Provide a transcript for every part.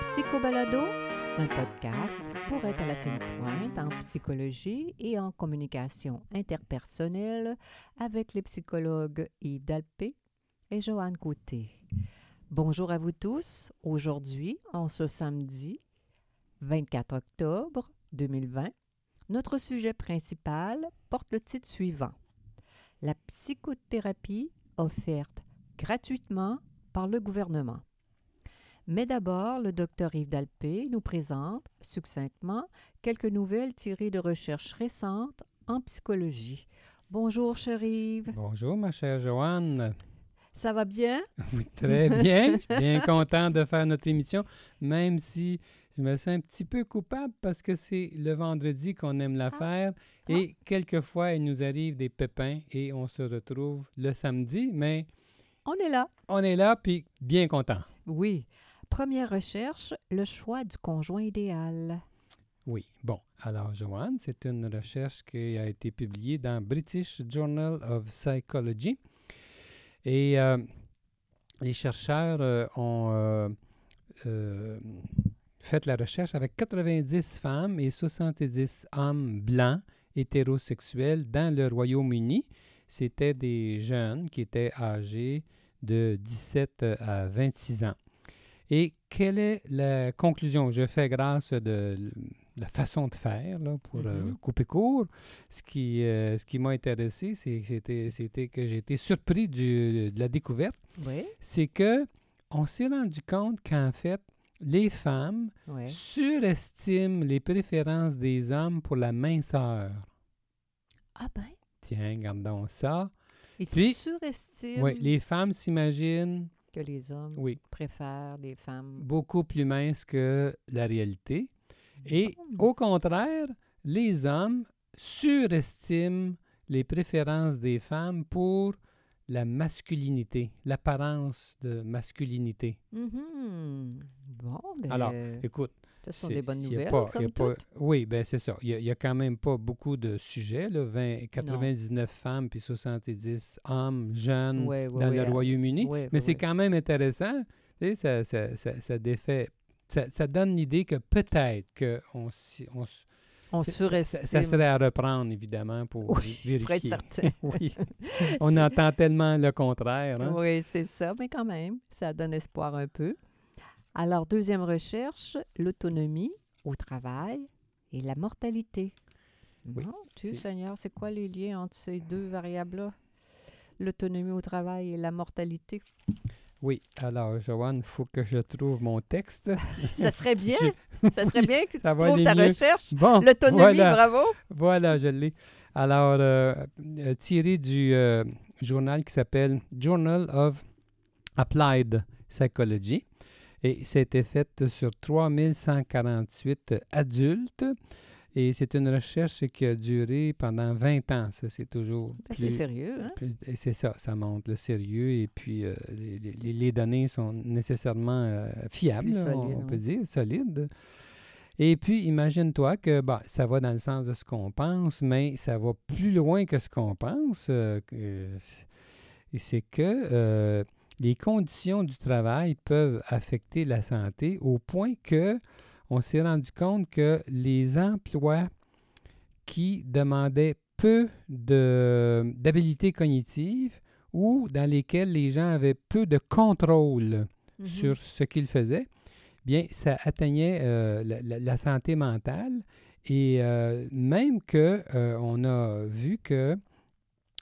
Psychobalado, un podcast pour être à la fine pointe en psychologie et en communication interpersonnelle avec les psychologues Yves Dalpé et Joanne Côté. Bonjour à vous tous. Aujourd'hui, en ce samedi 24 octobre 2020, notre sujet principal porte le titre suivant La psychothérapie offerte gratuitement par le gouvernement. Mais d'abord, le docteur Yves Dalpé nous présente succinctement quelques nouvelles tirées de recherches récentes en psychologie. Bonjour, cher Yves. Bonjour, ma chère Joanne. Ça va bien? Oui, très bien. bien content de faire notre émission, même si je me sens un petit peu coupable parce que c'est le vendredi qu'on aime la faire et quelquefois il nous arrive des pépins et on se retrouve le samedi, mais On est là. on est là puis bien content. Oui. Première recherche, le choix du conjoint idéal. Oui, bon. Alors, Joanne, c'est une recherche qui a été publiée dans British Journal of Psychology. Et euh, les chercheurs euh, ont euh, fait la recherche avec 90 femmes et 70 hommes blancs hétérosexuels dans le Royaume-Uni. C'était des jeunes qui étaient âgés de 17 à 26 ans. Et quelle est la conclusion? Je fais grâce de la façon de faire là, pour euh, Mhm. couper court. Ce qui, euh, ce qui m'a intéressé, c'est que c'était- c'était que j'ai été surpris du- de la découverte. Oui. C'est que on s'est rendu compte qu'en fait, les femmes surestiment les préférences des hommes pour la minceur. Ah ben, Tiens, gardons ça. ils Puis- surestiment Oui, les femmes s'imaginent, que les hommes oui, préfèrent les femmes. beaucoup plus minces que la réalité. Et au contraire, les hommes surestiment les préférences des femmes pour la masculinité, l'apparence de masculinité. Mhm. Bon, ben, Alors, Écoute, ce sont des bonnes nouvelles, pas- oui, ben c'est ça. Il n'y a, quand même pas beaucoup de sujets, là, 20 99 femmes puis 70 hommes jeunes dans le Royaume-Uni. Mais c'est quand même intéressant. Tu sais, ça, ça, ça, ça défait. Ça, donne l'idée que peut-être qu'on on ça- surestime. Ça, ça serait à reprendre, évidemment, pour Oui, vé- pour être vérifier. certain. oui. On entend tellement le contraire. hein. Oui, c'est ça, mais quand même, ça donne espoir un peu. Alors, deuxième recherche, l'autonomie au travail et la mortalité. Oui, Dieu c'est- Seigneur, c'est quoi les liens entre ces deux variables-là? L'autonomie au travail et la mortalité. Oui. Alors, Joanne, il faut que je trouve mon texte. Ça serait bien, Je- ça serait Oui, bien que tu trouves ta recherche. Bon, L'autonomie, voilà. bravo. Voilà, je l'ai. Alors, euh, euh, tiré du euh, journal qui s'appelle Journal of Applied Psychology. Et c'était fait sur 3148 adultes. Et c'est une recherche qui a duré pendant 20 ans. Ça, c'est toujours Ben, c'est sérieux, hein? plus- et c'est ça, ça montre le sérieux et puis euh, les, les- les données sont nécessairement euh, fiables, on- peut dire, solides. Et puis, imagine-toi que bah, ça va dans le sens de ce qu'on pense, mais ça va plus loin que ce qu'on pense. euh, et c'est que euh, les conditions du travail peuvent affecter la santé au point que on s'est rendu compte que les emplois qui demandaient peu de- d'habilité cognitive ou dans lesquels les gens avaient peu de contrôle Mhm. sur ce qu'ils faisaient, bien, ça atteignait euh, la, la- la santé mentale et euh, même que euh, on a vu que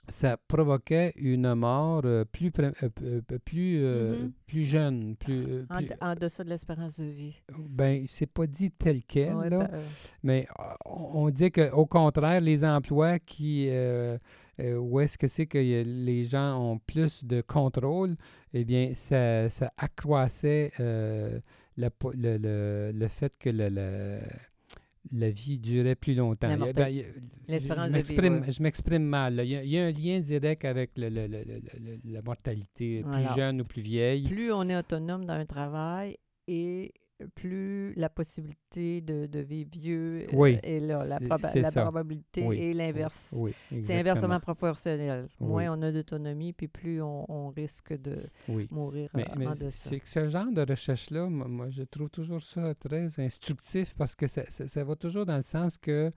ça provoquait une mort euh, plus, euh, euh, plus, Mhm. plus jeune, plus, En, plus- en deçà de l'espérance de vie. ben, c'est pas dit tel quel, Ouais, là, ben, euh, mais on dit qu'au contraire, les emplois qui, euh, euh, où est-ce que c'est que les gens ont plus de contrôle, eh bien, ça, ça accroissait po- le, le- le fait que le- le- la vie durait plus longtemps. Ben, l'espérance je de vie, m'exprime- ouais. Je m'exprime mal. Il y, a, il y a un lien direct avec le- le- le- le- le- la mortalité, plus Alors, jeune ou plus vieille. plus on est autonome dans un travail et plus la possibilité de, de vivre vieux euh, Oui, est là. La, proba- la ça. probabilité Oui, est l'inverse. Oui, C'est inversement proportionnel. Moins on a d'autonomie, puis plus on, on risque de mourir Mais, euh, mais en c'est- deçà. c'est que ce genre de recherche-là, moi, moi, je trouve toujours ça très instructif parce que ça, ça- ça va toujours dans le sens que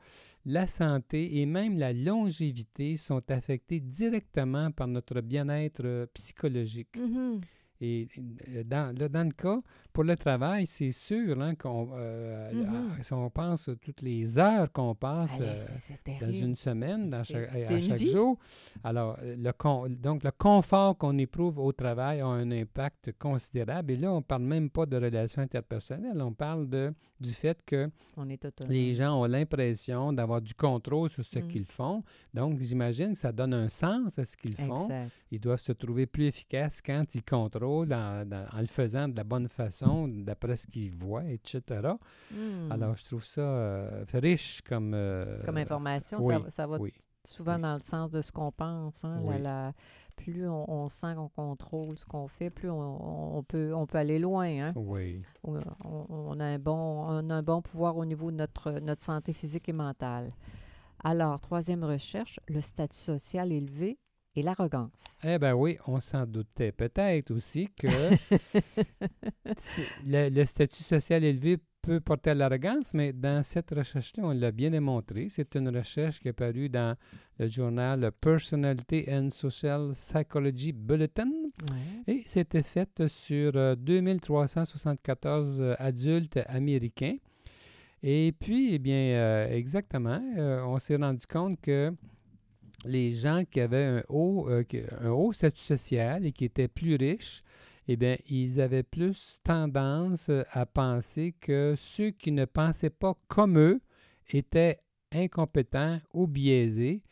la santé et même la longévité sont affectées directement par notre bien-être euh, psychologique. Mhm. Et euh, dans, là, dans le cas, pour le travail, c'est sûr hein, qu'on euh, Mhm. à- si on pense à toutes les heures qu'on passe euh, c'est- dans une semaine, dans C'est- chaque, c'est à chaque vie. jour. Alors, le con- donc, le confort qu'on éprouve au travail a un impact considérable. Et là, on ne parle même pas de relations interpersonnelles. On parle de, du fait que On est autonome. les gens ont l'impression d'avoir du contrôle sur ce Mm. qu'ils font. Donc, j'imagine que ça donne un sens à ce qu'ils font. Ils doivent se trouver plus efficaces quand ils contrôlent en, dans- en le faisant de la bonne façon, d'après ce qu'ils voient, etc. Hmm. Alors, je trouve ça euh, riche comme... euh, Comme information, oui, ça, va- ça va oui. souvent oui. dans le sens de ce qu'on pense. hein, la- Oui. la- plus on, on sent qu'on contrôle ce qu'on fait, plus on, on peut, on peut aller loin. Hein. Oui. On, on- on a un bon, on a un bon pouvoir au niveau de notre, notre santé physique et mentale. Alors, troisième recherche, le statut social élevé et l'arrogance. Eh bien oui, on s'en doutait peut-être aussi que le, le statut social élevé peut porter à l'arrogance, mais dans cette recherche-là, on l'a bien démontré. C'est une recherche qui est parue dans le journal Personality and Social Psychology Bulletin Ouais. et c'était faite sur euh, 2374 euh, adultes américains. Et puis, eh bien, euh, exactement, euh, on s'est rendu compte que les gens qui avaient un haut, euh, un haut statut social et qui étaient plus riches, eh bien, ils avaient plus tendance euh, à penser que ceux qui ne pensaient pas comme eux étaient incompétents ou biaisés.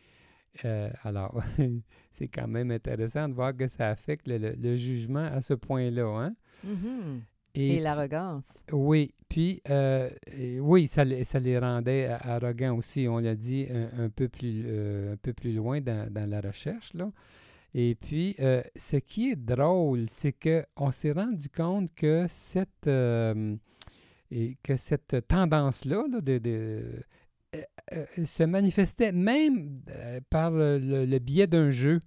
Euh, alors, c'est quand même intéressant de voir que ça affecte le, jugement à ce point-là. Hein? Mhm. Et Et l'arrogance. oui, puis euh, et oui, ça, les- ça les rendait arrogants aussi, on l'a dit un, un peu plus, euh, un peu plus loin dans, dans la recherche. Là. Et puis, euh, ce qui est drôle, c'est qu'on s'est rendu compte que cette, et que cette tendance-là là, de, de- se manifestait même par le, le biais d'un jeu.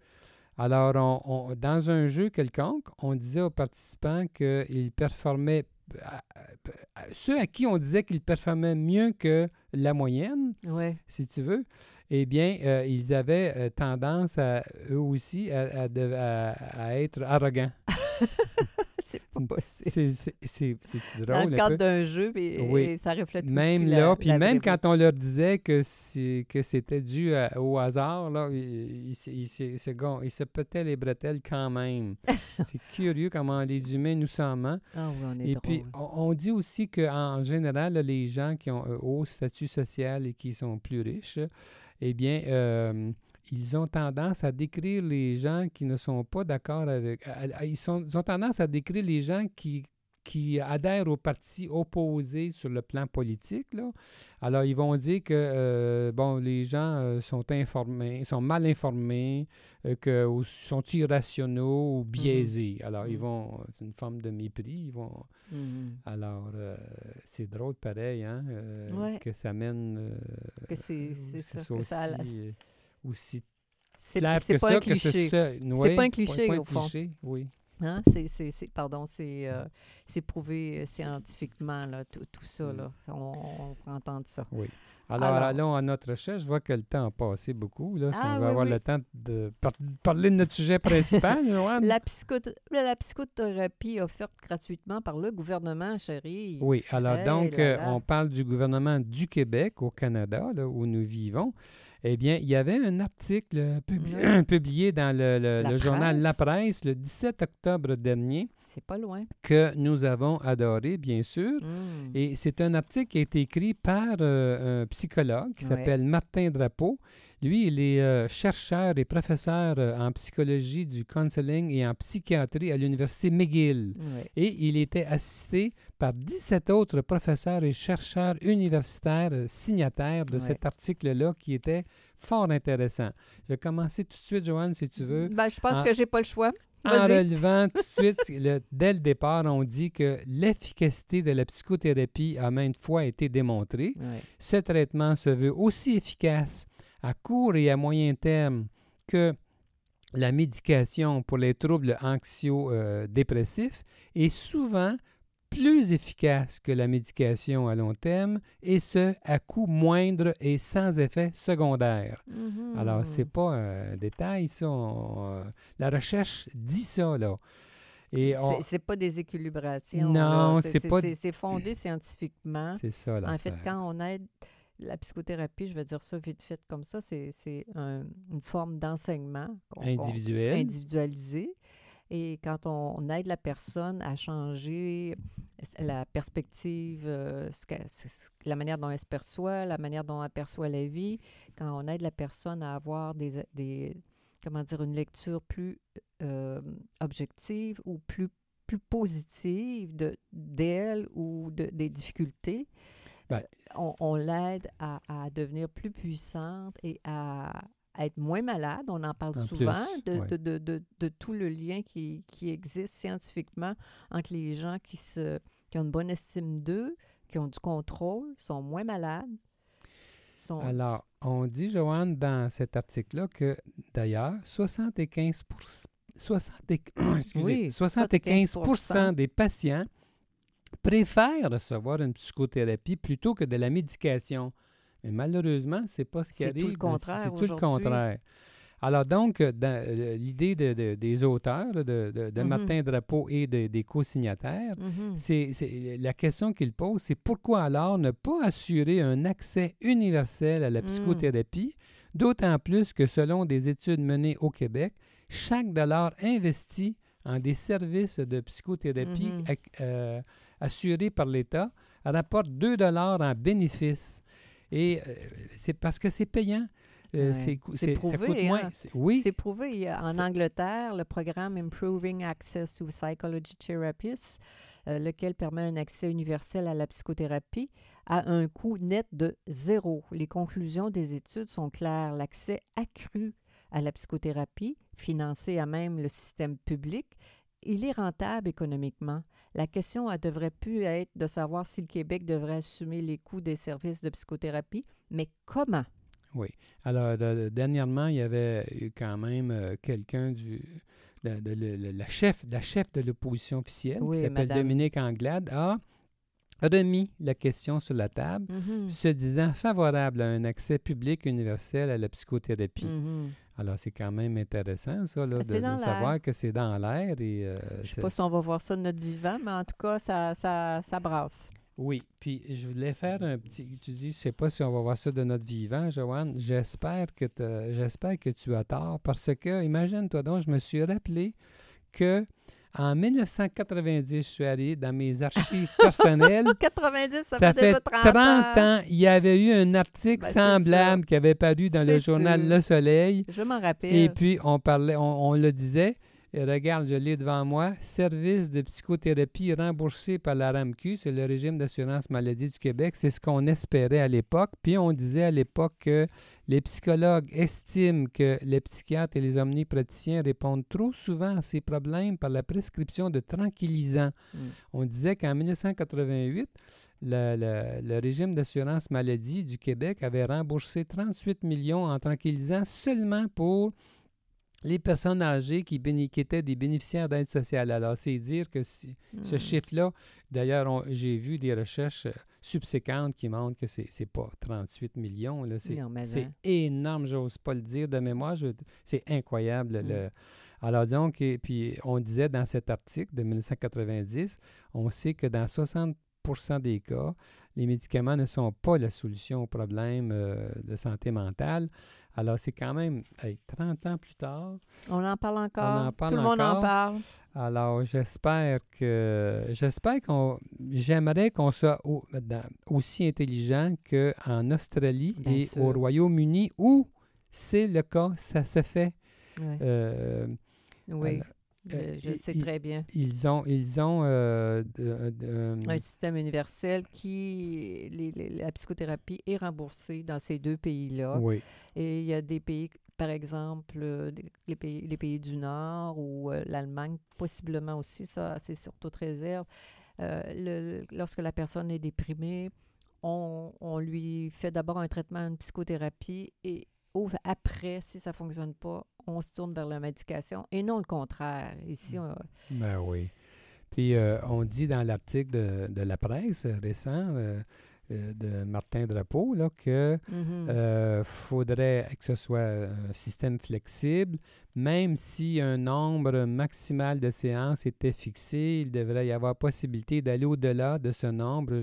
Alors, on- on- dans un jeu quelconque, on disait aux participants qu'ils performaient, à- à- à- ceux à qui on disait qu'ils performaient mieux que la moyenne, Ouais. si tu veux, eh bien, euh, ils avaient euh, tendance à, eux aussi à, à de- à- à être arrogants. c'est pas possible. C'est- c'est Dans drôle le un cadre d'un jeu, Oui. et ça reflète aussi Même la- là, puis la même quand on leur disait que c'était dû à- au hasard, là, ils, se- pétaient les bretelles quand même. c'est curieux comment les humains nous sommes. hein. Ah oui, on est Et drôle. puis, on, on dit aussi qu'en général, là, les gens qui ont un haut statut social et qui sont plus riches, eh bien, euh, ils ont tendance à décrire les gens qui ne sont pas d'accord avec... ils, sont- ils ont tendance à décrire les gens qui qui adhèrent au parti opposé sur le plan politique. Là. Alors, ils vont dire que euh, bon, les gens euh, sont informés, sont mal informés, euh, que, sont irrationaux ou biaisés. Alors, ils Mhm. vont, c'est une forme de mépris. Ils vont, Mhm. alors, euh, c'est drôle pareil, hein, euh, Ouais. que ça mène. Que c'est ça. que ça aussi, aussi clair que pas ça, un que cliché. C'est pas un cliché, au fond. cliché, oui. Hein? C'est, pardon, c'est, euh, c'est prouvé scientifiquement, là, tout, tout ça. Mm. Là. On, on peut entendre ça. Oui. Alors, Alors- allons à notre recherche. Je vois que le temps a passé beaucoup. Là, si Ah, on va oui, avoir oui. le temps de par- parler de notre sujet principal. La, psychoth- la psychothérapie offerte gratuitement par le gouvernement, chérie. Oui, alors Hey donc, là euh, là. on parle du gouvernement du Québec au Canada, là, où nous vivons. Eh bien, il y avait un article publi- Oui. publié dans le, le- La le journal La Presse. Le 17 octobre dernier C'est pas loin. que nous avons adoré, bien sûr. Mm. Et c'est un article qui a été écrit par euh, un psychologue qui s'appelle Martin Drapeau. Lui, il est euh, chercheur et professeur euh, en psychologie du counseling et en psychiatrie à l'Université McGill. Et il était assisté par 17 autres professeurs et chercheurs universitaires euh, signataires de cet article-là qui était fort intéressant. Je vais commencer tout de suite, Joanne, si tu veux. Ben, je pense en- que j'ai pas le choix. en relevant tout de suite, le- dès le départ, on dit que l'efficacité de la psychothérapie a maintes fois été démontrée. Ce traitement se veut aussi efficace à court et à moyen terme que la médication pour les troubles anxio-dépressifs est souvent plus efficace que la médication à long terme et ce, à coût moindre et sans effet secondaire. Mhm. Alors, c'est pas un détail, ça. on- euh, la recherche dit ça, là. On- C'est- pas des équilibrations. Non, là. c'est pas- C'est c'est fondé scientifiquement. c'est ça, En fait, quand on aide la psychothérapie, je vais dire ça vite fait comme ça, c'est un- une forme d'enseignement Individuel. individualisé. Et quand on, on aide la personne à changer la perspective, euh, ce que- la manière dont elle se perçoit, la manière dont elle perçoit la vie, quand on aide la personne à avoir des, des comment dire, une lecture plus euh, objective ou plus, plus positive de- d'elle ou de, des difficultés, Ben, on, on l'aide à, à devenir plus puissante et à, à être moins malade. On en parle En souvent plus, de, ouais. de, de, de, de tout le lien qui, qui existe scientifiquement entre les gens qui, se, qui ont une bonne estime d'eux, qui ont du contrôle, sont moins malades. sont- Alors, on dit, Joanne, dans cet article-là, que d'ailleurs, 75, 60 et- excusez, Oui, 75 75%. des patients préfèrent recevoir une psychothérapie plutôt que de la médication. Mais malheureusement, c'est pas ce qui C'est tout le arrive. contraire C'est tout le contraire. Alors donc, euh, euh, l'idée de- de- des auteurs, de, Mhm. Martin Drapeau et de- des co-signataires, Mhm. c'est, c'est- la question qu'il pose, c'est pourquoi alors ne pas assurer un accès universel à la Mm. psychothérapie, d'autant plus que selon des études menées au Québec, chaque dollar investi en des services de psychothérapie Mhm. euh, assurés par l'État rapporte 2 dollars en bénéfices. Et euh, c'est parce que c'est payant. Euh, Ouais. c'est, c'est- ça prouvé, coûte moins. hein. Oui, C'est prouvé. En Angleterre, le programme Improving Access to Psychology Therapies, euh, lequel permet un accès universel à la psychothérapie, a un coût net de zéro. Les conclusions des études sont claires. L'accès accru à la psychothérapie, financé à même le système public, il est rentable économiquement. La question elle devrait plus être de savoir si le Québec devrait assumer les coûts des services de psychothérapie, mais comment? Alors, de- dernièrement, il y avait eu quand même euh, quelqu'un du. de- la, chef, la chef de l'opposition officielle, Oui, qui s'appelle. Dominique Anglade, a remis la question sur la table, Mhm. se disant favorable à un accès public universel à la psychothérapie. Mhm. Alors, c'est quand même intéressant, ça, là, de, C'est de l'air. savoir que c'est dans l'air. et euh, Je ne sais pas si on va voir ça de notre vivant, mais en tout cas, ça, ça, ça brasse. Oui, puis je voulais faire un petit. Tu dis, je sais pas si on va voir ça de notre vivant, Joanne. J'espère que j'espère que tu as tort parce que, imagine-toi donc, je me suis rappelé que en 1990, je suis allé dans mes archives personnelles. 90, ça, Ça fait, fait déjà 30 30, ans. ans, il y avait eu un article Ben, semblable qui avait paru dans le journal sûr. Le Soleil. Je m'en rappelle. Et puis, on parlait, on, on le disait, et regarde, je l'ai devant moi, service de psychothérapie remboursé par la RAMQ, c'est le régime d'assurance maladie du Québec, c'est ce qu'on espérait à l'époque. Puis on disait à l'époque que les psychologues estiment que les psychiatres et les omnipraticiens répondent trop souvent à ces problèmes par la prescription de tranquillisants. Mm. On disait qu'en 1988, le, le- le régime d'assurance maladie du Québec avait remboursé 38 millions en tranquillisants seulement pour les personnes âgées qui, étaient des bénéficiaires d'aide sociale. Alors, c'est dire que si- ce Mm. chiffre-là, d'ailleurs, j'ai vu des recherches euh, subséquentes qui montrent que c'est n'est pas 38 millions. C'est hein. énorme, j'ose pas le dire de mémoire. C'est incroyable. Le- alors donc, et puis on disait dans cet article de 1990, on sait que dans 60% des cas, les médicaments ne sont pas la solution au problème euh, de santé mentale. Alors c'est quand même hey, 30 ans plus tard. On en parle encore. en parle Tout le monde en parle. Alors j'espère que j'espère qu'on j'aimerais qu'on soit au- dans- aussi intelligent qu'en Australie Bien et sûr. au Royaume-Uni où c'est le cas, ça se fait. Ouais. Euh, oui, alors, euh, je sais très bien. ils ont ils ont euh, de- de- Un système universel qui, les- les- la psychothérapie est remboursée dans ces deux pays-là. oui. Et il y a des pays par exemple, euh, les pays, les pays du Nord ou euh, l'Allemagne, possiblement aussi, ça, c'est sur toute réserve. Euh, le- lorsque la personne est déprimée, on, on lui fait d'abord un traitement, une psychothérapie et après, si ça ne fonctionne pas, on se tourne vers la médication et non le contraire. Ici, on- Ben oui. Puis euh, on dit dans l'article de, de la presse récent euh, euh, de Martin Drapeau là, que Mhm. euh, faudrait que ce soit un système flexible. Même si un nombre maximal de séances était fixé, il devrait y avoir possibilité d'aller au-delà de ce nombre,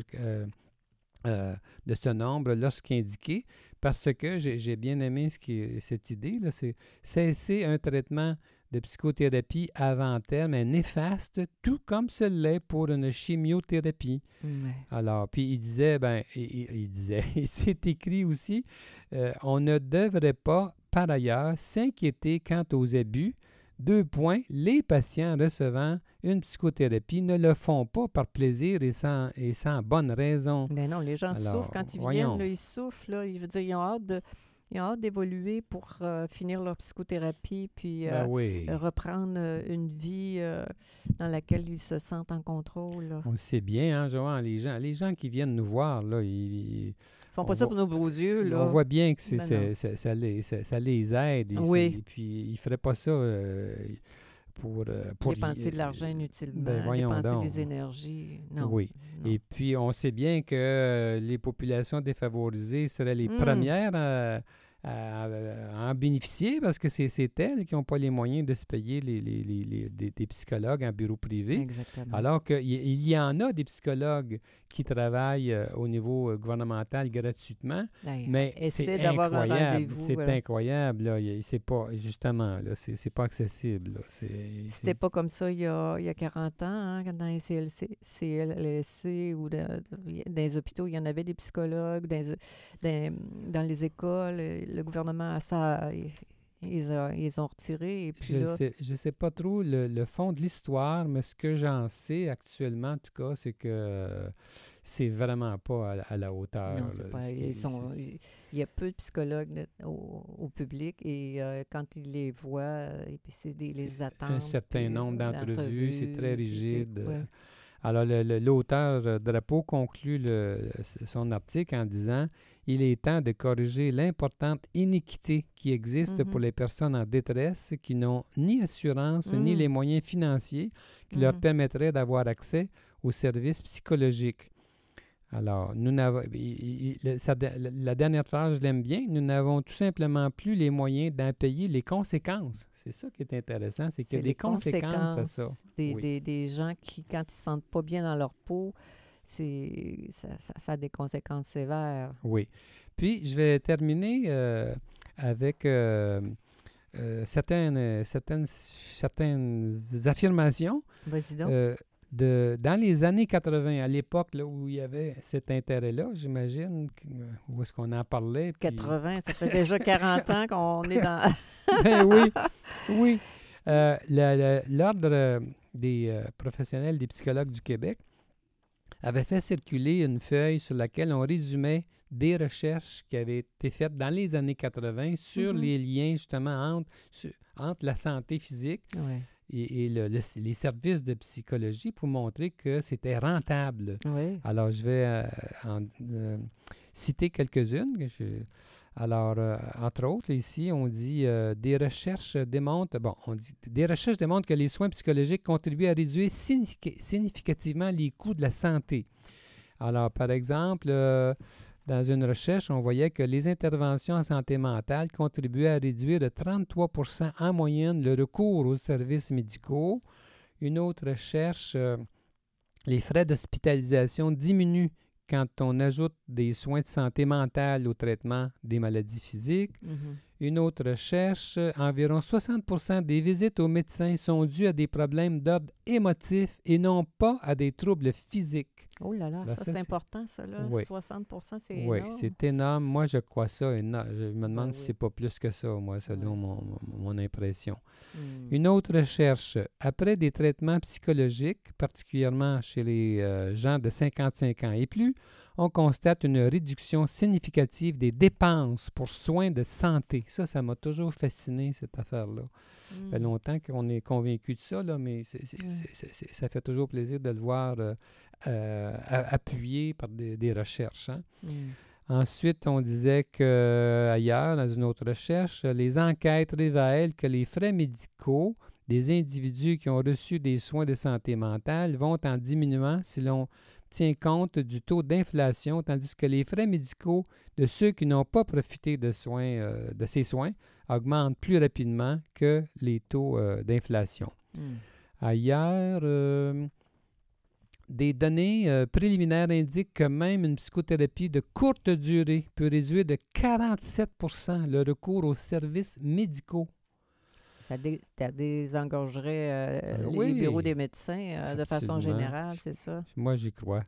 de ce nombre lorsqu'indiqué, parce que j'ai bien aimé ce qui est- cette idée, c'est cesser un traitement de psychothérapie avant terme est néfaste, tout comme ce l'est pour une chimiothérapie. Ouais. Alors, puis il disait, ben, il disait, et c'est écrit aussi, euh, on ne devrait pas, par ailleurs, s'inquiéter quant aux abus. Deux points, les patients recevant une psychothérapie ne le font pas par plaisir et sans, et sans bonne raison. Ben non, les gens Alors, souffrent quand ils voyons. viennent, là, ils souffrent, là, ils, dire, ils ont hâte de, ils ont hâte d'évoluer pour euh, finir leur psychothérapie, puis Ben euh, oui, reprendre euh, une vie dans laquelle ils se sentent en contrôle. là. on le sait bien, hein, Johan, les gens, les gens qui viennent nous voir, là, ils, Ils font on pas ça voit- pour nos beaux yeux, là. On voit bien que c'est, Ben ça, ça les, ça- ça les aide. Et, Oui. et puis, ils ne feraient pas ça pour, pour... dépenser de l'argent inutilement, ben, dépenser donc. des énergies. Non. Oui. non. Et puis, on sait bien que les populations défavorisées seraient les Mm. premières à, à- à en bénéficier parce que c'est, elles qui n'ont pas les moyens de se payer les, les- les- les- des, des psychologues en bureau privé. Exactement. Alors qu'il y, il y en a des psychologues qui travaillent euh, au niveau euh, gouvernemental gratuitement, Ben, mais c'est incroyable. C'est voilà. incroyable. Là. C'est pas, justement, là, c'est, c'est pas accessible. C'était pas comme ça il y a, il y a 40 ans, hein, dans les CLC, CLSC ou dans, dans les hôpitaux, il y en avait des psychologues, dans, les- dans- dans les écoles, le gouvernement, ça, ils, a- ils ont. Et puis Je là, sais, je sais pas trop le, le fond de l'histoire, mais ce que j'en sais actuellement, en tout cas, c'est que euh, c'est vraiment pas à, la- à la hauteur. non, là. pas- ils sont, il y a peu de psychologues au, au public et euh, quand ils les voient, euh, et puis c'est des les attentes. un certain nombre d'entrevues, c'est très rigide. ouais. Alors, l'auteur Drapeau conclut le- son article en disant Il est temps de corriger l'importante iniquité qui existe pour Mhm. les personnes en détresse qui n'ont ni assurance ni Mhm. les moyens financiers qui leur Mhm. permettraient d'avoir accès aux services psychologiques. Alors, nous il- il- la dernière phrase, je l'aime bien. Nous n'avons tout simplement plus les moyens d'en payer les conséquences. C'est ça qui est intéressant, c'est qu'il y a des les conséquences à ça. Des, Oui. des, des gens qui, quand ils se sentent pas bien dans leur peau, c'est ça, ça, ça a des conséquences sévères. Oui. Puis, je vais terminer euh, avec euh, euh, certaines, certaines, certaines affirmations. Vas-y donc. de, dans les années 80, à l'époque où il y avait cet intérêt-là, j'imagine, où est-ce qu'on en parlait. puis- 80, ça fait déjà 40 ans qu'on est dans. ben oui, oui. Euh, L'Ordre des euh, professionnels des psychologues du Québec avait fait circuler une feuille sur laquelle on résumait des recherches qui avaient été faites dans les années 80 sur Mhm. les liens justement entre, sur- entre la santé physique Ouais. et, et le- le- les services de psychologie pour montrer que c'était rentable. Alors, je vais euh, en, euh, citer quelques-unes. je- Alors, euh, entre autres, ici, on dit euh, des recherches démontrent, bon, des recherches que les soins psychologiques contribuent à réduire signifi- significativement les coûts de la santé. Alors, par exemple, euh, dans une recherche, on voyait que les interventions en santé mentale contribuaient à réduire de 33 en moyenne le recours aux services médicaux. Une autre recherche, euh, les frais d'hospitalisation diminuent quand on ajoute des soins de santé mentale au traitement des maladies physiques. Mhm. Une autre recherche, environ 60% des visites aux médecins sont dues à des problèmes d'ordre émotif et non pas à des troubles physiques. Oh là là, Là, ça, ça, c'est important, ça, là. Oui. 60% c'est Oui, énorme. c'est énorme. Moi, je crois ça énorme. Je me demande Ben si oui. c'est pas plus que ça, moi, selon mon- mon impression. Hmm. Une autre recherche, après des traitements psychologiques, particulièrement chez les euh, gens de 55 ans et plus, on constate une réduction significative des dépenses pour soins de santé. Ça, ça m'a toujours fasciné, cette affaire-là. Ça fait Mm. longtemps qu'on est convaincu de ça, là, mais c'est- c'est- Mm. ça fait toujours plaisir de le voir euh, euh, appuyé par des, des recherches. hein. Mm. Ensuite, on disait que ailleurs, dans une autre recherche, les enquêtes révèlent que les frais médicaux des individus qui ont reçu des soins de santé mentale vont en diminuant si l'on tient compte du taux d'inflation, tandis que les frais médicaux de ceux qui n'ont pas profité de, soins, euh, de ces soins augmentent plus rapidement que les taux euh, d'inflation. Mm. Ailleurs, euh, des données préliminaires indiquent que même une psychothérapie de courte durée peut réduire de 47% le recours aux services médicaux. Ça, dé- ça désengorgerait euh, Euh, les oui. bureaux des médecins euh, de façon générale, c'est ça? Moi, j'y crois.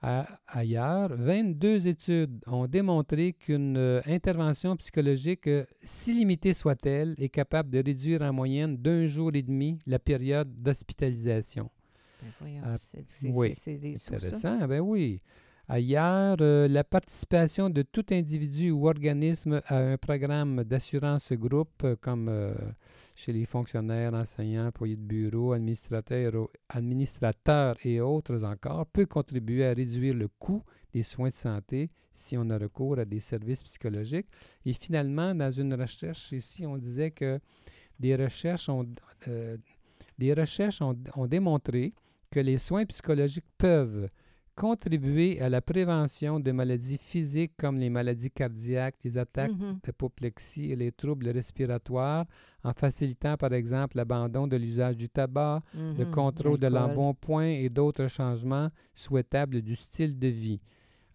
À- ailleurs, 22 études ont démontré qu'une euh, intervention psychologique, si limitée soit-elle, est capable de réduire en moyenne d'un jour et demi la période d'hospitalisation. Ben voyons, Ah, c'est- oui. sous, ça? Intéressant, ben oui. Ailleurs, euh, la participation de tout individu ou organisme à un programme d'assurance groupe, euh, comme euh, chez les fonctionnaires, enseignants, employés de bureau, administrateurs, et autres encore, peut contribuer à réduire le coût des soins de santé si on a recours à des services psychologiques. Et finalement, dans une recherche ici, on disait que des recherches ont démontré que les soins psychologiques peuvent contribuer à la prévention de maladies physiques comme les maladies cardiaques, les attaques Mhm. d'apoplexie et les troubles respiratoires, en facilitant par exemple l'abandon de l'usage du tabac, le Mhm. contrôle de l'embonpoint et d'autres changements souhaitables du style de vie.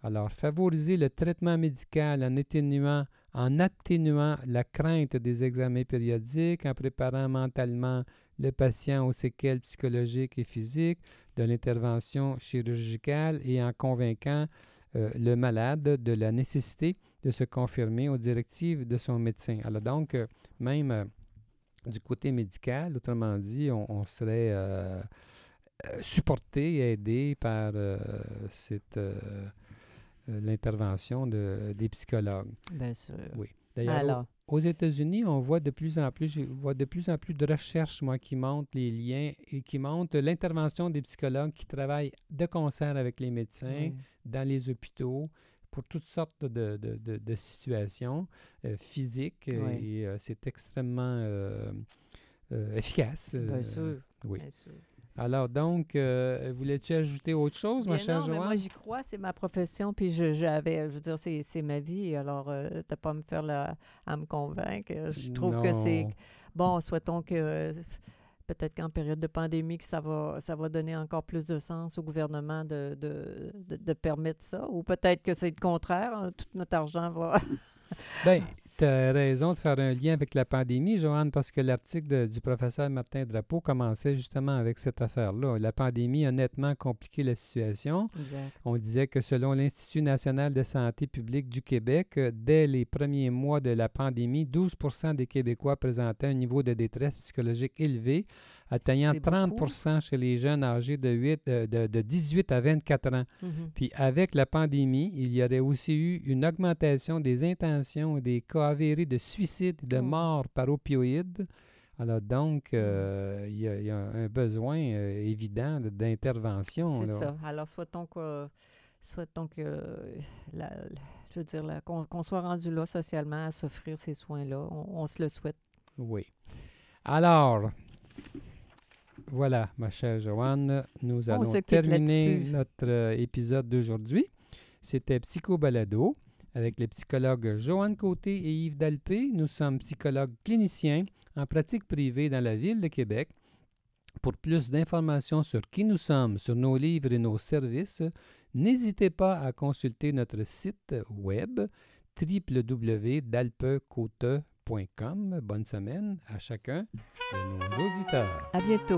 Alors, favoriser le traitement médical en atténuant, en atténuant la crainte des examens périodiques, en préparant mentalement le patient aux séquelles psychologiques et physiques de l'intervention chirurgicale et en convainquant euh, le malade de la nécessité de se confirmer aux directives de son médecin. Alors donc, euh, même euh, du côté médical, autrement dit, on, on serait supporté, aidé par cette, l'intervention de, des psychologues. Bien sûr. Oui. D'ailleurs, aux États-Unis, on voit de plus en plus, je vois de plus en plus de recherches, moi, qui montrent les liens et qui montrent l'intervention des psychologues qui travaillent de concert avec les médecins dans les hôpitaux pour toutes sortes de, de- de- de situations euh, physiques euh, Oui. et euh, c'est extrêmement euh, efficace. bien sûr. oui. bien sûr. Alors donc, euh, voulais-tu ajouter autre chose, ma Bien chère non, mais moi, j'y crois, c'est ma profession, puis je- j'avais, je veux dire, c'est c'est ma vie, alors euh, t'as pas à me faire la, à me convaincre. Je trouve que c'est... Bon, souhaitons que euh, peut-être qu'en période de pandémie, que ça va, ça va donner encore plus de sens au gouvernement de, de, de, de permettre ça, ou peut-être que c'est le contraire, hein, tout notre argent va... Ben, tu as raison de faire un lien avec la pandémie, Joanne, parce que l'article du professeur Martin Drapeau commençait justement avec cette affaire-là. La pandémie a nettement compliqué la situation. Exact. On disait que selon l'Institut national de santé publique du Québec, euh, dès les premiers mois de la pandémie, 12% des Québécois présentaient un niveau de détresse psychologique élevé, atteignant C'est 30 beaucoup. chez les jeunes âgés de, 8, euh, de, de 18 à 24 ans. Mhm. Puis avec la pandémie, il y aurait aussi eu une augmentation des intentions et des cas avérés de suicide et de Oh. mort par opioïdes. Alors donc, euh, il y, a- il y a un besoin euh, évident de- d'intervention. C'est ça. Alors, souhaitons que, souhaitons que la- la- je veux dire, qu'on soit rendu là socialement à s'offrir ces soins-là. On, on se le souhaite. Oui. Alors, voilà, ma chère Joanne, nous On allons terminer notre euh, épisode d'aujourd'hui. C'était Psycho Balado avec les psychologues Joanne Côté et Yves Dalpé. Nous sommes psychologues cliniciens en pratique privée dans la ville de Québec. Pour plus d'informations sur qui nous sommes, sur nos livres et nos services, n'hésitez pas à consulter notre site web www.dalpecote.com. Bonne semaine à chacun de nos auditeurs. À bientôt.